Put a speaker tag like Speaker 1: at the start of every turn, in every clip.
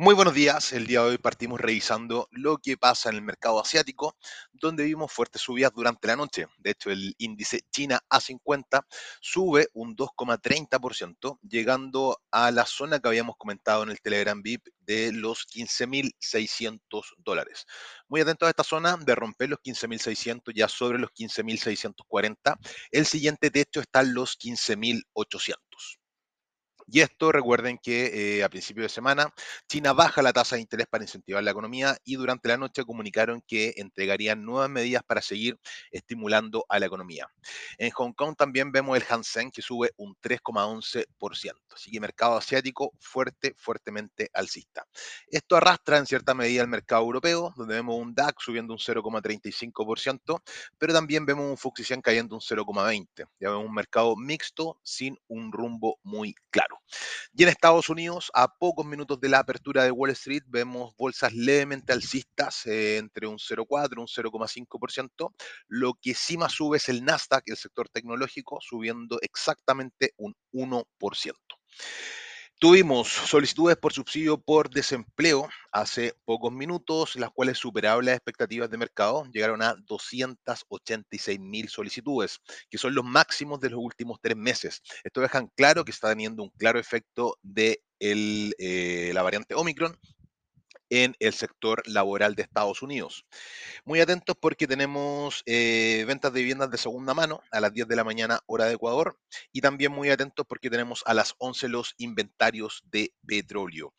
Speaker 1: Muy buenos días. El día de hoy partimos revisando lo que pasa en el mercado asiático, donde vimos fuertes subidas durante la noche. De hecho, el índice China A50 sube un 2,30%, llegando a la zona que habíamos comentado en el Telegram VIP de los 15.600 dólares. Muy atentos a esta zona de romper los 15.600 ya sobre los 15.640. El siguiente techo está en los 15.800. Y esto, recuerden que eh, a principio de semana, China baja la tasa de interés para incentivar la economía y durante la noche comunicaron que entregarían nuevas medidas para seguir estimulando a la economía. En Hong Kong también vemos el Hansen que sube un 3,11%. Así que mercado asiático fuerte, fuertemente alcista. Esto arrastra en cierta medida el mercado europeo, donde vemos un DAX subiendo un 0,35%, pero también vemos un Fuxi cayendo un 0,20%. Ya vemos un mercado mixto sin un rumbo muy claro. Y en Estados Unidos, a pocos minutos de la apertura de Wall Street, vemos bolsas levemente alcistas, eh, entre un 0,4 y un 0,5%. Lo que sí más sube es el Nasdaq, el sector tecnológico, subiendo exactamente un 1%. Tuvimos solicitudes por subsidio por desempleo hace pocos minutos, las cuales superaron las expectativas de mercado, llegaron a 286 mil solicitudes, que son los máximos de los últimos tres meses. Esto dejan claro que está teniendo un claro efecto de eh, la variante Omicron en el sector laboral de Estados Unidos. Muy atentos porque tenemos eh, ventas de viviendas de segunda mano a las 10 de la mañana hora de Ecuador y también muy atentos porque tenemos a las 11 los inventarios de petróleo.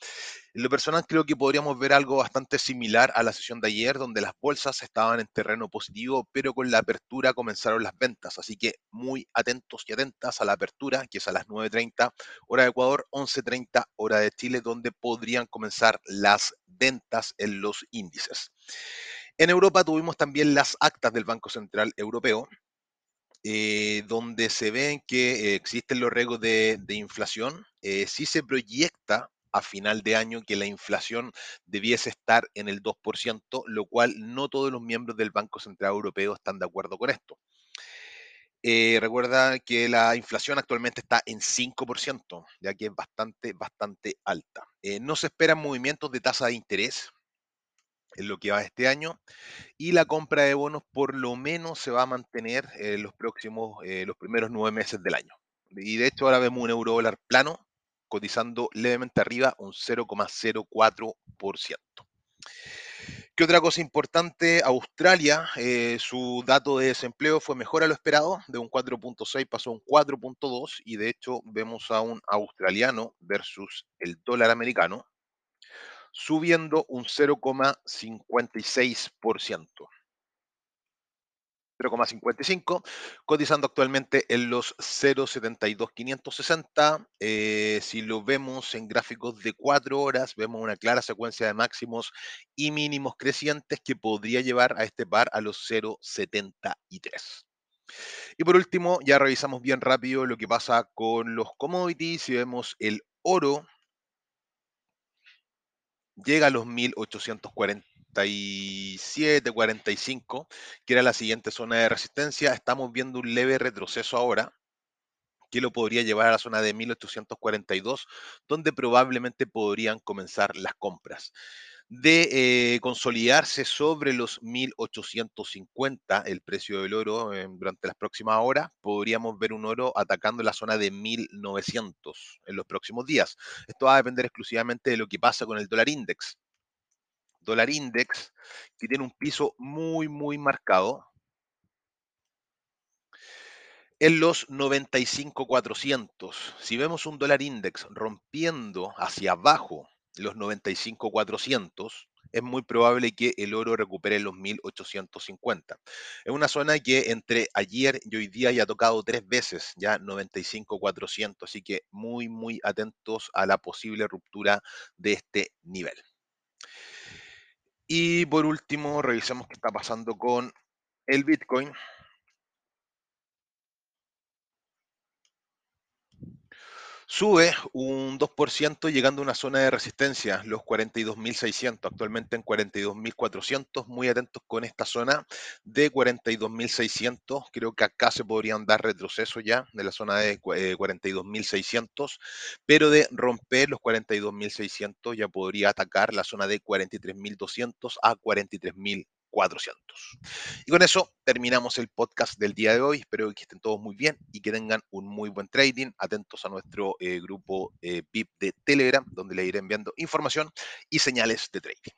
Speaker 1: En lo personal creo que podríamos ver algo bastante similar a la sesión de ayer, donde las bolsas estaban en terreno positivo, pero con la apertura comenzaron las ventas. Así que muy atentos y atentas a la apertura, que es a las 9.30 hora de Ecuador, 11.30 hora de Chile, donde podrían comenzar las ventas en los índices. En Europa tuvimos también las actas del Banco Central Europeo, eh, donde se ven que existen los riesgos de, inflación. Eh, si se proyecta a final de año que la inflación debiese estar en el 2%, lo cual no todos los miembros del Banco Central Europeo están de acuerdo con esto. Eh, recuerda que la inflación actualmente está en 5%, ya que es bastante, bastante alta. Eh, no se esperan movimientos de tasa de interés en lo que va este año y la compra de bonos por lo menos se va a mantener en los próximos, eh, los primeros nueve meses del año. Y de hecho ahora vemos un euro dólar plano cotizando levemente arriba un 0,04%. ¿Qué otra cosa importante? Australia, eh, su dato de desempleo fue mejor a lo esperado, de un 4.6 pasó a un 4.2 y de hecho vemos a un australiano versus el dólar americano subiendo un 0,56%. 0,55, cotizando actualmente en los 0,72560. Eh, si lo vemos en gráficos de cuatro horas, vemos una clara secuencia de máximos y mínimos crecientes que podría llevar a este par a los 0,73. Y por último, ya revisamos bien rápido lo que pasa con los commodities. Si vemos el oro, llega a los 1840 47, 45, que era la siguiente zona de resistencia. Estamos viendo un leve retroceso ahora, que lo podría llevar a la zona de 1842, donde probablemente podrían comenzar las compras. De eh, consolidarse sobre los 1850 el precio del oro eh, durante las próximas horas, podríamos ver un oro atacando la zona de 1900 en los próximos días. Esto va a depender exclusivamente de lo que pasa con el dólar index dólar index, que tiene un piso muy, muy marcado, en los 95,400. Si vemos un dólar index rompiendo hacia abajo los 95,400, es muy probable que el oro recupere los 1850. Es una zona que entre ayer y hoy día ya ha tocado tres veces, ya 95,400, así que muy, muy atentos a la posible ruptura de este nivel. Y por último, revisemos qué está pasando con el Bitcoin. Sube un 2% llegando a una zona de resistencia, los 42.600, actualmente en 42.400. Muy atentos con esta zona de 42.600. Creo que acá se podrían dar retrocesos ya de la zona de 42.600, eh, pero de romper los 42.600 ya podría atacar la zona de 43.200 a 43.000 400. Y con eso terminamos el podcast del día de hoy. Espero que estén todos muy bien y que tengan un muy buen trading. Atentos a nuestro eh, grupo eh, VIP de Telegram, donde le iré enviando información y señales de trading.